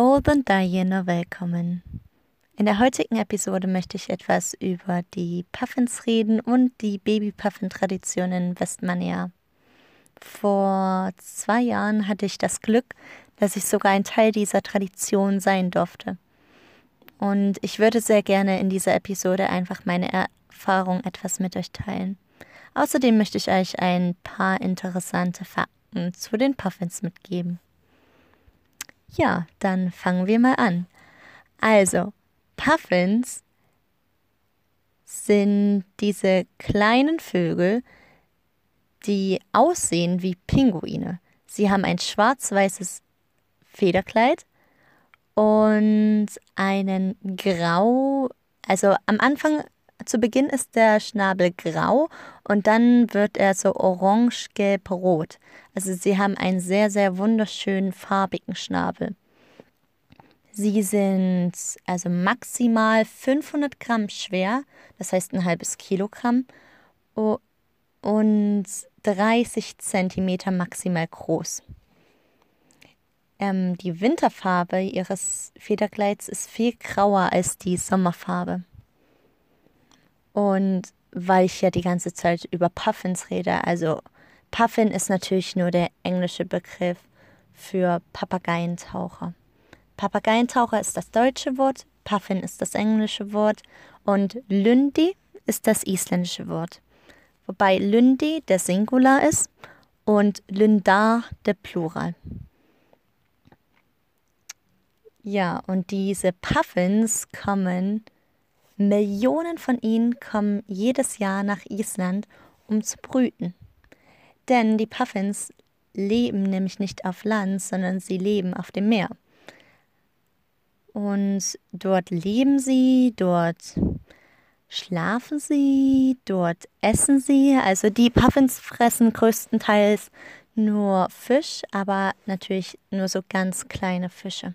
Golden Diana willkommen. In der heutigen Episode möchte ich etwas über die Puffins reden und die Baby-Puffin-Tradition in Westmania. Vor zwei Jahren hatte ich das Glück, dass ich sogar ein Teil dieser Tradition sein durfte. Und ich würde sehr gerne in dieser Episode einfach meine Erfahrung etwas mit euch teilen. Außerdem möchte ich euch ein paar interessante Fakten zu den Puffins mitgeben. Ja, dann fangen wir mal an. Also, Puffins sind diese kleinen Vögel, die aussehen wie Pinguine. Sie haben ein schwarz-weißes Federkleid und einen grau, also am Anfang zu Beginn ist der Schnabel grau und dann wird er so orange, gelb, rot. Also sie haben einen sehr, sehr wunderschönen farbigen Schnabel. Sie sind also maximal 500 Gramm schwer, das heißt ein halbes Kilogramm, und 30 Zentimeter maximal groß. Ähm, die Winterfarbe ihres Federkleids ist viel grauer als die Sommerfarbe. Und weil ich ja die ganze Zeit über Puffins rede, also Puffin ist natürlich nur der englische Begriff für Papageientaucher. Papageientaucher ist das deutsche Wort, Puffin ist das englische Wort und Lundi ist das isländische Wort. Wobei Lundi der Singular ist und Lundar der Plural. Ja, und diese Puffins kommen Millionen von ihnen kommen jedes Jahr nach Island, um zu brüten. Denn die Puffins leben nämlich nicht auf Land, sondern sie leben auf dem Meer. Und dort leben sie, dort schlafen sie, dort essen sie. Also die Puffins fressen größtenteils nur Fisch, aber natürlich nur so ganz kleine Fische.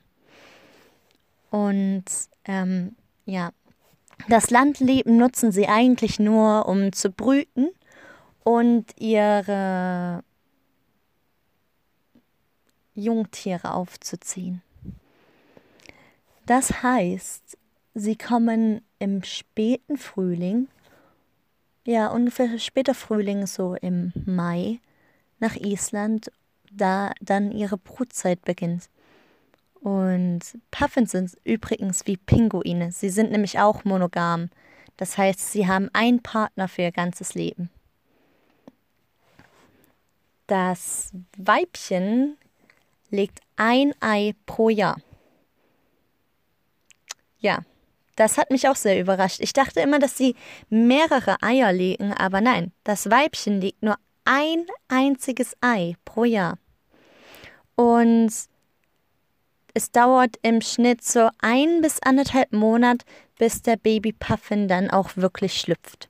Und ähm, ja, das Landleben nutzen sie eigentlich nur, um zu brüten und ihre Jungtiere aufzuziehen. Das heißt, sie kommen im späten Frühling, ja ungefähr später Frühling, so im Mai, nach Island, da dann ihre Brutzeit beginnt. Und Puffins sind übrigens wie Pinguine. Sie sind nämlich auch monogam. Das heißt, sie haben einen Partner für ihr ganzes Leben. Das Weibchen legt ein Ei pro Jahr. Ja, das hat mich auch sehr überrascht. Ich dachte immer, dass sie mehrere Eier legen, aber nein, das Weibchen legt nur ein einziges Ei pro Jahr. Und es dauert im Schnitt so ein bis anderthalb Monat, bis der Babypuffin dann auch wirklich schlüpft.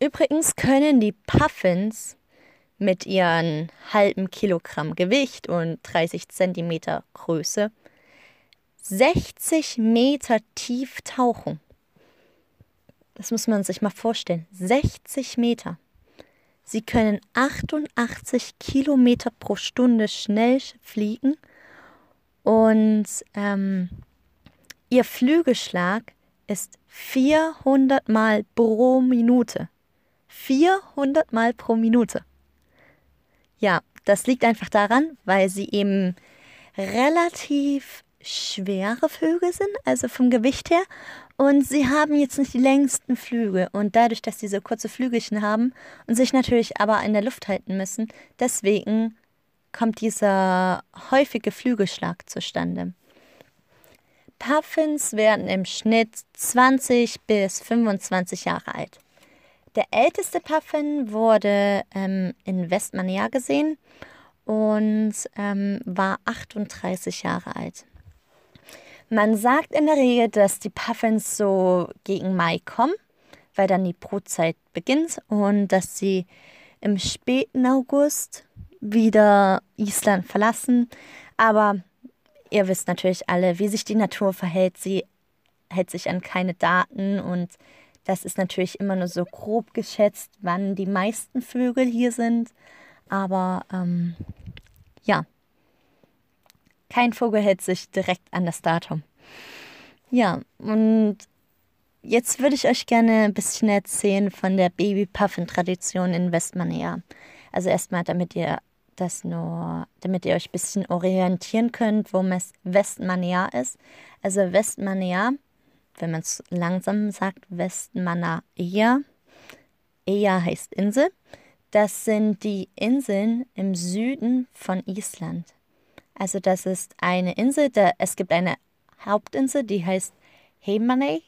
Übrigens können die Puffins mit ihren halben Kilogramm Gewicht und 30 Zentimeter Größe 60 Meter tief tauchen. Das muss man sich mal vorstellen. 60 Meter. Sie können 88 Kilometer pro Stunde schnell fliegen und ähm, ihr Flügelschlag ist 400 Mal pro Minute. 400 Mal pro Minute. Ja, das liegt einfach daran, weil sie eben relativ schwere Vögel sind, also vom Gewicht her. Und sie haben jetzt nicht die längsten Flügel. Und dadurch, dass sie so kurze Flügelchen haben und sich natürlich aber in der Luft halten müssen, deswegen kommt dieser häufige Flügelschlag zustande. Puffins werden im Schnitt 20 bis 25 Jahre alt. Der älteste Puffin wurde ähm, in Westmania gesehen und ähm, war 38 Jahre alt. Man sagt in der Regel, dass die Puffins so gegen Mai kommen, weil dann die Brutzeit beginnt und dass sie im späten August wieder Island verlassen. Aber ihr wisst natürlich alle, wie sich die Natur verhält. Sie hält sich an keine Daten und das ist natürlich immer nur so grob geschätzt, wann die meisten Vögel hier sind. Aber ähm, ja, kein Vogel hält sich direkt an das Datum. Ja, und jetzt würde ich euch gerne ein bisschen erzählen von der Babypuffin-Tradition in Westmanea. Also erstmal, damit ihr das nur, damit ihr euch ein bisschen orientieren könnt, wo Westmanea ist. Also Westmanea, wenn man es langsam sagt, Westmanea. Ea heißt Insel. Das sind die Inseln im Süden von Island. Also das ist eine Insel, da, es gibt eine Hauptinsel, die heißt Heimaney.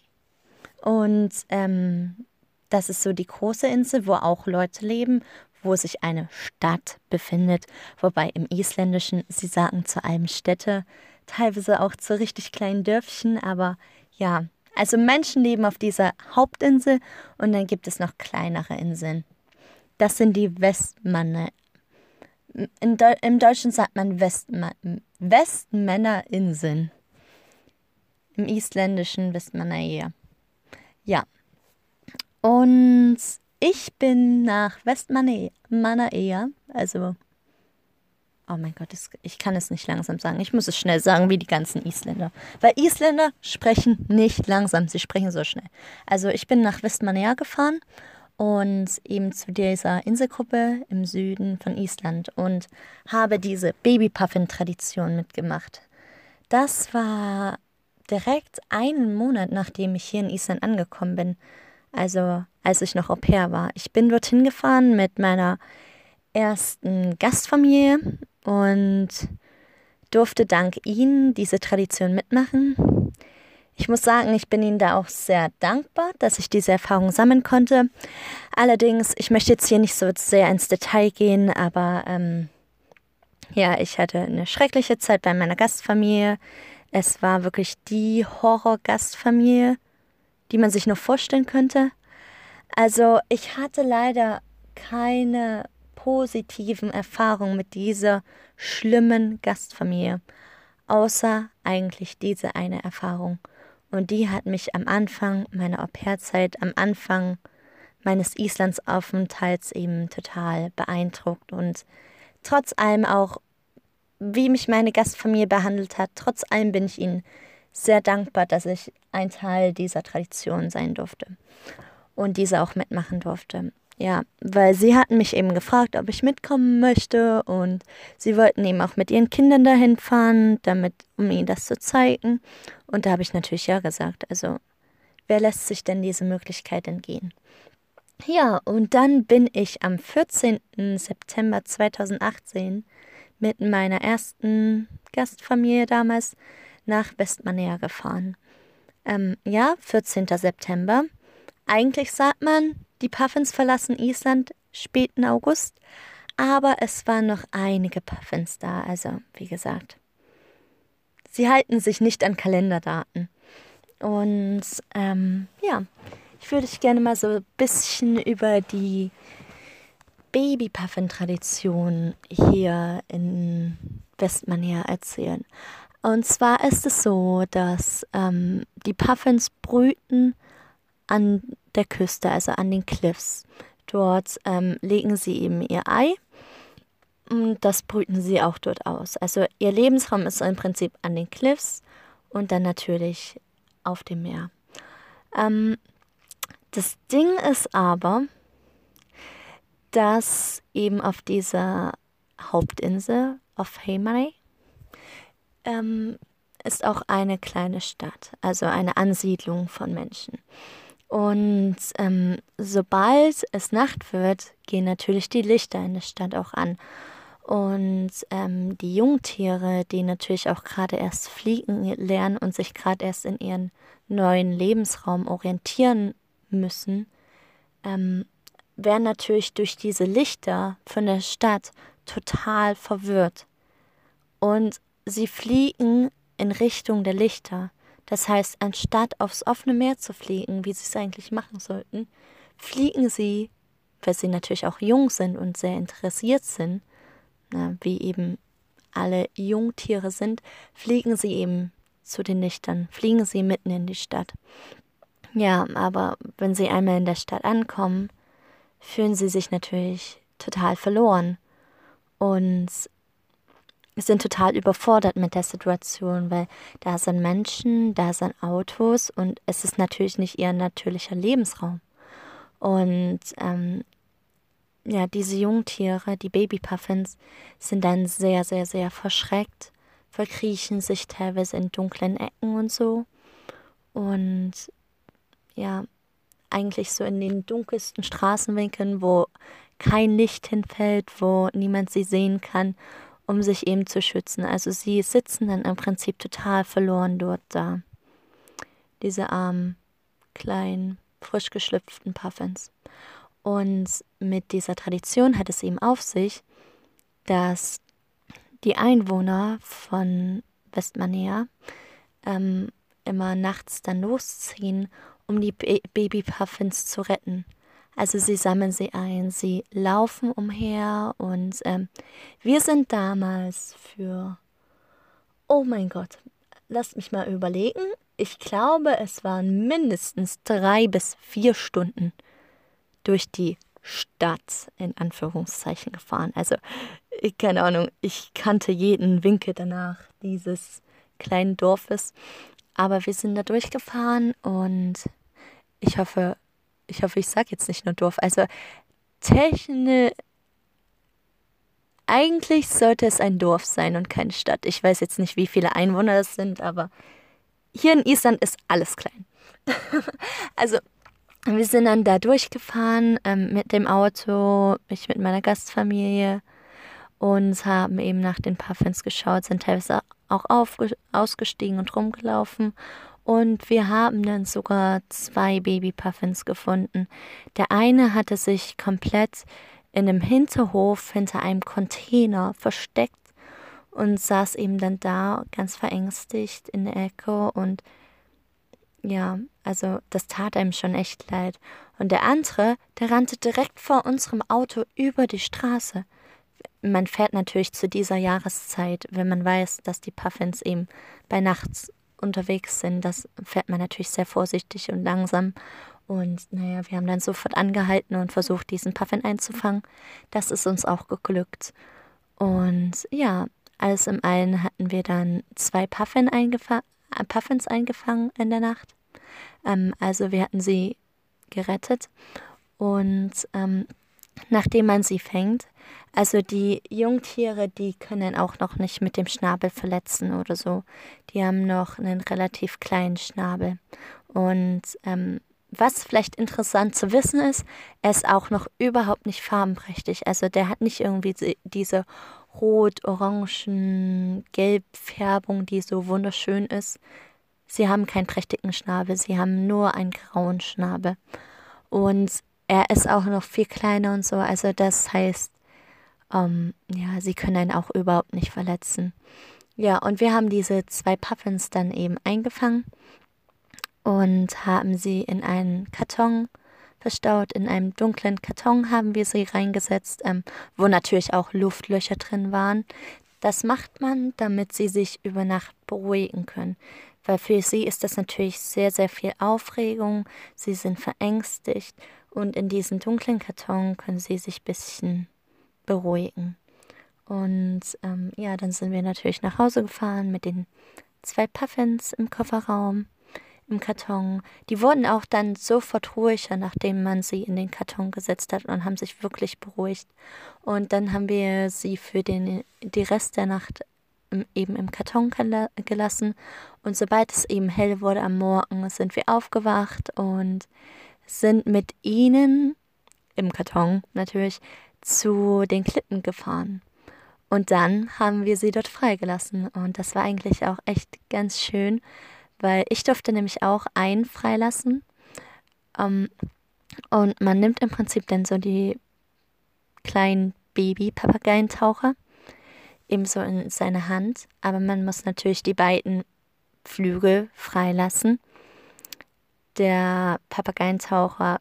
Und ähm, das ist so die große Insel, wo auch Leute leben, wo sich eine Stadt befindet. Wobei im Isländischen, sie sagen zu allem Städte, teilweise auch zu richtig kleinen Dörfchen, aber ja, also Menschen leben auf dieser Hauptinsel und dann gibt es noch kleinere Inseln. Das sind die Westmanne. De Im Deutschen sagt man Westma Westmännerinseln. Im Isländischen Westmannaeyja. Ja. Und ich bin nach Westmannaeyja, also Oh mein Gott, ich kann es nicht langsam sagen. Ich muss es schnell sagen, wie die ganzen Isländer. Weil Isländer sprechen nicht langsam, sie sprechen so schnell. Also ich bin nach Westmannaeyja gefahren und eben zu dieser Inselgruppe im Süden von Island und habe diese Babypuffin-Tradition mitgemacht. Das war direkt einen Monat, nachdem ich hier in Island angekommen bin. Also als ich noch Au pair war. Ich bin dorthin gefahren mit meiner ersten Gastfamilie und durfte dank ihnen diese Tradition mitmachen. Ich muss sagen, ich bin ihnen da auch sehr dankbar, dass ich diese Erfahrung sammeln konnte. Allerdings, ich möchte jetzt hier nicht so sehr ins Detail gehen, aber ähm, ja, ich hatte eine schreckliche Zeit bei meiner Gastfamilie. Es war wirklich die Horror-Gastfamilie, die man sich nur vorstellen könnte. Also ich hatte leider keine positiven Erfahrungen mit dieser schlimmen Gastfamilie, außer eigentlich diese eine Erfahrung. Und die hat mich am Anfang meiner Au-pair-Zeit, am Anfang meines Islandsaufenthalts eben total beeindruckt und trotz allem auch, wie mich meine Gastfamilie behandelt hat, trotz allem bin ich ihnen sehr dankbar, dass ich ein Teil dieser Tradition sein durfte und diese auch mitmachen durfte. Ja, weil sie hatten mich eben gefragt, ob ich mitkommen möchte und sie wollten eben auch mit ihren Kindern dahin fahren, damit, um ihnen das zu zeigen. Und da habe ich natürlich ja gesagt. Also, wer lässt sich denn diese Möglichkeit entgehen? Ja, und dann bin ich am 14. September 2018 mit meiner ersten Gastfamilie damals nach Westmanea gefahren. Ähm, ja, 14. September. Eigentlich sagt man, die Puffins verlassen Island späten August, aber es waren noch einige Puffins da, also wie gesagt. Sie halten sich nicht an Kalenderdaten. Und ähm, ja, ich würde euch gerne mal so ein bisschen über die Babypuffin-Tradition hier in Westmania erzählen. Und zwar ist es so, dass ähm, die Puffins brüten an der Küste, also an den Cliffs. Dort ähm, legen sie eben ihr Ei und das brüten sie auch dort aus. Also ihr Lebensraum ist im Prinzip an den Cliffs und dann natürlich auf dem Meer. Ähm, das Ding ist aber, dass eben auf dieser Hauptinsel auf Heimaey ähm, ist auch eine kleine Stadt, also eine Ansiedlung von Menschen. Und ähm, sobald es Nacht wird, gehen natürlich die Lichter in der Stadt auch an. Und ähm, die Jungtiere, die natürlich auch gerade erst fliegen lernen und sich gerade erst in ihren neuen Lebensraum orientieren müssen, ähm, werden natürlich durch diese Lichter von der Stadt total verwirrt. Und sie fliegen in Richtung der Lichter. Das heißt, anstatt aufs offene Meer zu fliegen, wie sie es eigentlich machen sollten, fliegen sie, weil sie natürlich auch jung sind und sehr interessiert sind, na, wie eben alle Jungtiere sind, fliegen sie eben zu den Lichtern, fliegen sie mitten in die Stadt. Ja, aber wenn sie einmal in der Stadt ankommen, fühlen sie sich natürlich total verloren. Und sind total überfordert mit der Situation, weil da sind Menschen, da sind Autos und es ist natürlich nicht ihr natürlicher Lebensraum. Und ähm, ja, diese Jungtiere, die Babypuffins, sind dann sehr, sehr, sehr verschreckt, verkriechen sich teilweise in dunklen Ecken und so. Und ja, eigentlich so in den dunkelsten Straßenwinkeln, wo kein Licht hinfällt, wo niemand sie sehen kann, um sich eben zu schützen. Also sie sitzen dann im Prinzip total verloren dort da. Diese armen, kleinen, frisch geschlüpften Puffins. Und mit dieser Tradition hat es eben auf sich, dass die Einwohner von Westmanea ähm, immer nachts dann losziehen, um die Babypuffins zu retten. Also sie sammeln sie ein, sie laufen umher und ähm, wir sind damals für, oh mein Gott, lasst mich mal überlegen. Ich glaube, es waren mindestens drei bis vier Stunden durch die Stadt in Anführungszeichen gefahren. Also, keine Ahnung, ich kannte jeden Winkel danach dieses kleinen Dorfes. Aber wir sind da durchgefahren und ich hoffe, ich hoffe, ich sage jetzt nicht nur Dorf. Also technisch, eigentlich sollte es ein Dorf sein und keine Stadt. Ich weiß jetzt nicht, wie viele Einwohner das sind, aber hier in Island ist alles klein. also wir sind dann da durchgefahren ähm, mit dem Auto, ich mit meiner Gastfamilie und haben eben nach den Puffins geschaut, sind teilweise auch ausgestiegen und rumgelaufen. Und wir haben dann sogar zwei Babypuffins gefunden. Der eine hatte sich komplett in einem Hinterhof hinter einem Container versteckt und saß eben dann da ganz verängstigt in der Ecke und ja, also das tat einem schon echt leid. Und der andere, der rannte direkt vor unserem Auto über die Straße. Man fährt natürlich zu dieser Jahreszeit, wenn man weiß, dass die Puffins eben bei Nacht unterwegs sind. Das fährt man natürlich sehr vorsichtig und langsam. Und naja, wir haben dann sofort angehalten und versucht, diesen Puffin einzufangen. Das ist uns auch geglückt. Und ja, alles im Allen hatten wir dann zwei Puffin eingefa äh, Puffins eingefangen in der Nacht. Ähm, also wir hatten sie gerettet. Und ähm, nachdem man sie fängt, also die Jungtiere, die können auch noch nicht mit dem Schnabel verletzen oder so. Die haben noch einen relativ kleinen Schnabel. Und ähm, was vielleicht interessant zu wissen ist, er ist auch noch überhaupt nicht farbenprächtig. Also der hat nicht irgendwie diese rot, orangen, gelb Färbung, die so wunderschön ist. Sie haben keinen prächtigen Schnabel, sie haben nur einen grauen Schnabel. Und er ist auch noch viel kleiner und so. Also das heißt, ähm, ja, sie können einen auch überhaupt nicht verletzen. Ja, und wir haben diese zwei Puffins dann eben eingefangen und haben sie in einen Karton verstaut. In einem dunklen Karton haben wir sie reingesetzt, ähm, wo natürlich auch Luftlöcher drin waren. Das macht man, damit sie sich über Nacht beruhigen können weil für sie ist das natürlich sehr, sehr viel Aufregung, sie sind verängstigt und in diesem dunklen Karton können sie sich ein bisschen beruhigen. Und ähm, ja, dann sind wir natürlich nach Hause gefahren mit den zwei Puffins im Kofferraum, im Karton. Die wurden auch dann sofort ruhiger, nachdem man sie in den Karton gesetzt hat und haben sich wirklich beruhigt. Und dann haben wir sie für den, die Rest der Nacht eben im Karton gelassen. Und sobald es eben hell wurde am Morgen, sind wir aufgewacht und sind mit ihnen im Karton natürlich zu den Klippen gefahren. Und dann haben wir sie dort freigelassen. Und das war eigentlich auch echt ganz schön, weil ich durfte nämlich auch einen freilassen. Um, ähm, und man nimmt im Prinzip dann so die kleinen Baby-Papageientaucher ebenso in seine Hand, aber man muss natürlich die beiden Flügel freilassen. Der Papageientaucher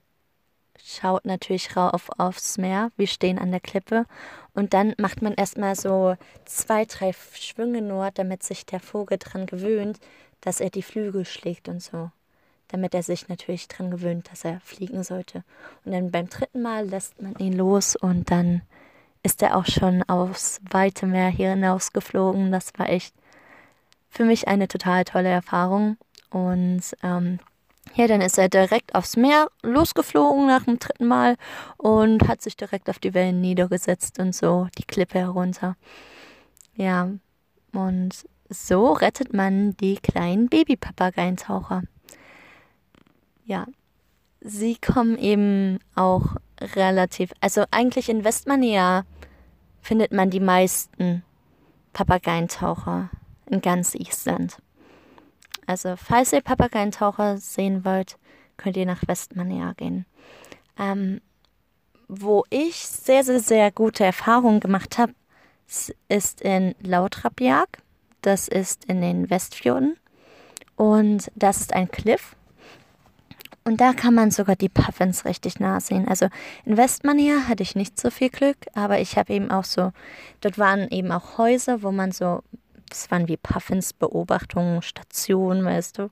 schaut natürlich rauf aufs Meer. Wir stehen an der Klippe und dann macht man erstmal so zwei, drei Schwünge nur, damit sich der Vogel dran gewöhnt, dass er die Flügel schlägt und so. Damit er sich natürlich dran gewöhnt, dass er fliegen sollte. Und dann beim dritten Mal lässt man ihn los und dann ist er auch schon aufs weite Meer hier hinausgeflogen. Das war echt für mich eine total tolle Erfahrung. Und ähm, ja, dann ist er direkt aufs Meer losgeflogen nach dem dritten Mal und hat sich direkt auf die Wellen niedergesetzt und so die Klippe herunter. Ja, und so rettet man die kleinen Babypapageientaucher. Ja, sie kommen eben auch relativ, also eigentlich in Westmania findet man die meisten Papageientaucher in ganz Island. Also falls ihr Papageientaucher sehen wollt, könnt ihr nach Westmania gehen. Ähm, wo ich sehr, sehr, sehr gute Erfahrungen gemacht habe, ist in Lautrapjag. Das ist in den Westfjorden. Und das ist ein Cliff. Und da kann man sogar die Puffins richtig nah sehen. Also in Westmania hatte ich nicht so viel Glück, aber ich habe eben auch so, dort waren eben auch Häuser, wo man so das waren wie Puffins Beobachtungen, Stationen, weißt du.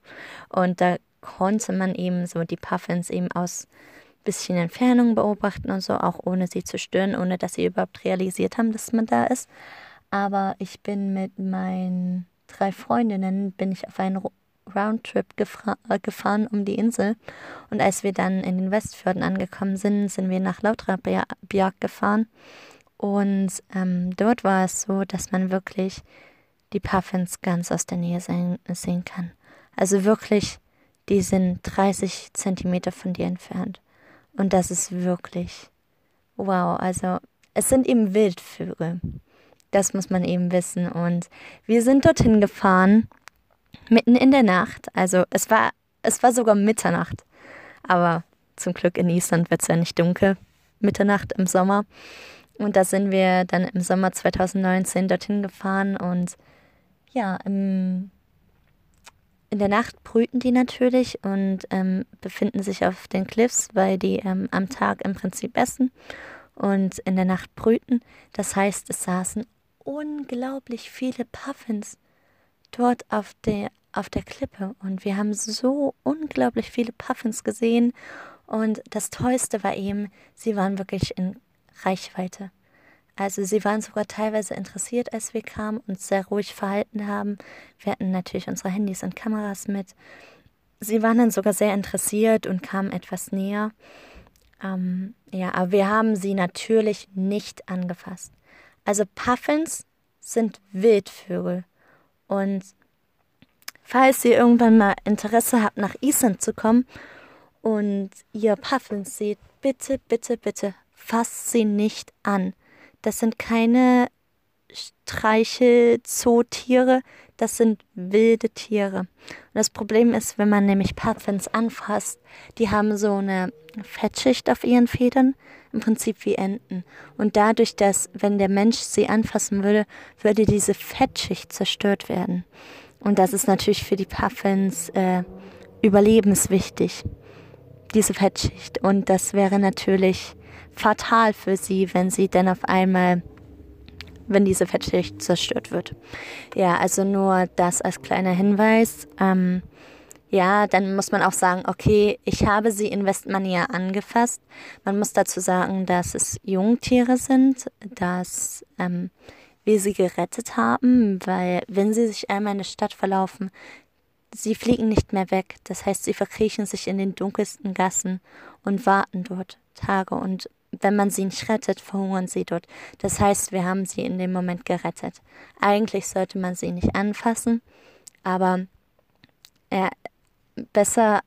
Und da konnte man eben so die Puffins eben aus bisschen Entfernung beobachten und so, auch ohne sie zu stören, ohne dass sie überhaupt realisiert haben, dass man da ist. Aber ich bin mit meinen drei Freundinnen, bin ich auf einen Roundtrip gefahren um die Insel. Und als wir dann in den Westfjorden angekommen sind, sind wir nach Lautrabjag gefahren. Und ähm, dort war es so, dass man wirklich die Puffins ganz aus der Nähe sein, sehen kann. Also wirklich, die sind 30 Zentimeter von dir entfernt. Und das ist wirklich wow. Also es sind eben Wildvögel. Das muss man eben wissen. Und wir sind dorthin gefahren, mitten in der Nacht. Also es war, es war sogar Mitternacht. Aber zum Glück in Island wird es ja nicht dunkel. Mitternacht im Sommer. Und da sind wir dann im Sommer 2019 dorthin gefahren und ja, im, in der Nacht brüten die natürlich und ähm, befinden sich auf den Cliffs, weil die ähm, am Tag im Prinzip essen und in der Nacht brüten. Das heißt, es saßen unglaublich viele Puffins dort auf der, auf der Klippe und wir haben so unglaublich viele Puffins gesehen und das Tollste war eben, sie waren wirklich in Reichweite. Also sie waren sogar teilweise interessiert, als wir kamen, und sehr ruhig verhalten haben. Wir hatten natürlich unsere Handys und Kameras mit. Sie waren dann sogar sehr interessiert und kamen etwas näher. Ähm, ja, aber wir haben sie natürlich nicht angefasst. Also Puffins sind Wildvögel. Und falls ihr irgendwann mal Interesse habt, nach Island zu kommen und ihr Puffins seht, bitte, bitte, bitte fasst sie nicht an. Das sind keine Streichelzootiere, das sind wilde Tiere. Und das Problem ist, wenn man nämlich Puffins anfasst, die haben so eine Fettschicht auf ihren Federn, im Prinzip wie Enten. Und dadurch, dass, wenn der Mensch sie anfassen würde, würde diese Fettschicht zerstört werden. Und das ist natürlich für die Puffins äh, überlebenswichtig, diese Fettschicht. Und das wäre natürlich fatal für sie, wenn sie dann auf einmal, wenn diese Fettschicht zerstört wird. Ja, also nur das als kleiner Hinweis. Ähm, ja, dann muss man auch sagen, okay, ich habe sie in Westmania angefasst. Man muss dazu sagen, dass es Jungtiere sind, dass ähm, wir sie gerettet haben, weil wenn sie sich einmal in der Stadt verlaufen, sie fliegen nicht mehr weg. Das heißt, sie verkriechen sich in den dunkelsten Gassen und warten dort Tage und wenn man sie nicht rettet, verhungern sie dort. Das heißt, wir haben sie in dem Moment gerettet. Eigentlich sollte man sie nicht anfassen, aber äh, besser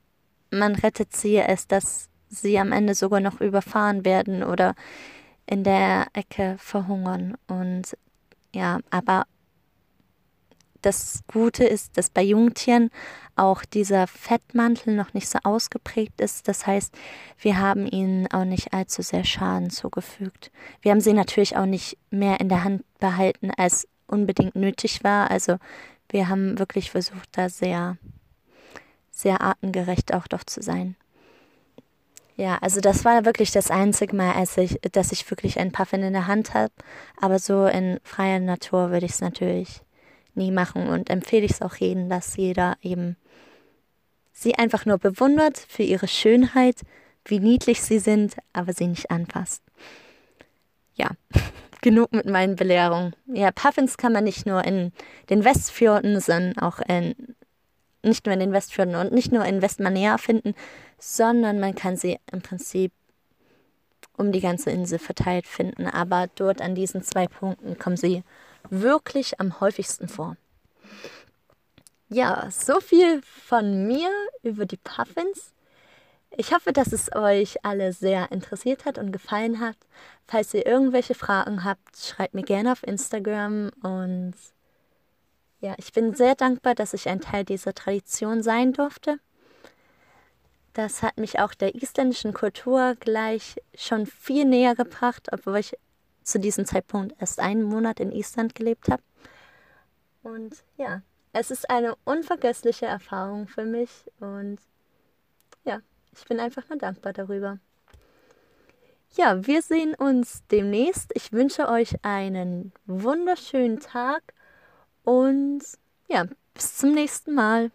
man rettet sie, als dass sie am Ende sogar noch überfahren werden oder in der Ecke verhungern. Und ja, aber das Gute ist, dass bei Jungtieren auch dieser Fettmantel noch nicht so ausgeprägt ist. Das heißt, wir haben ihnen auch nicht allzu sehr Schaden zugefügt. Wir haben sie natürlich auch nicht mehr in der Hand behalten, als unbedingt nötig war. Also wir haben wirklich versucht, da sehr, sehr artengerecht auch doch zu sein. Ja, also das war wirklich das einzige Mal, als ich, dass ich wirklich einen Puffin in der Hand habe. Aber so in freier Natur würde ich es natürlich nie machen und empfehle ich es auch jedem, dass jeder eben sie einfach nur bewundert für ihre Schönheit, wie niedlich sie sind, aber sie nicht anfasst. Ja, genug mit meinen Belehrungen. Ja, Puffins kann man nicht nur in den Westfjorden, sondern auch in, nicht nur in den Westfjorden und nicht nur in Westmanea finden, sondern man kann sie im Prinzip um die ganze Insel verteilt finden. Aber dort an diesen zwei Punkten kommen sie wirklich am häufigsten vor. Ja, so viel von mir über die Puffins. Ich hoffe, dass es euch alle sehr interessiert hat und gefallen hat. Falls ihr irgendwelche Fragen habt, schreibt mir gerne auf Instagram und ja, ich bin sehr dankbar, dass ich ein Teil dieser Tradition sein durfte. Das hat mich auch der isländischen Kultur gleich schon viel näher gebracht, obwohl ich zu diesem Zeitpunkt erst einen Monat in Island gelebt habe. Und ja, es ist eine unvergessliche Erfahrung für mich und ja, ich bin einfach nur dankbar darüber. Ja, wir sehen uns demnächst. Ich wünsche euch einen wunderschönen Tag und ja, bis zum nächsten Mal.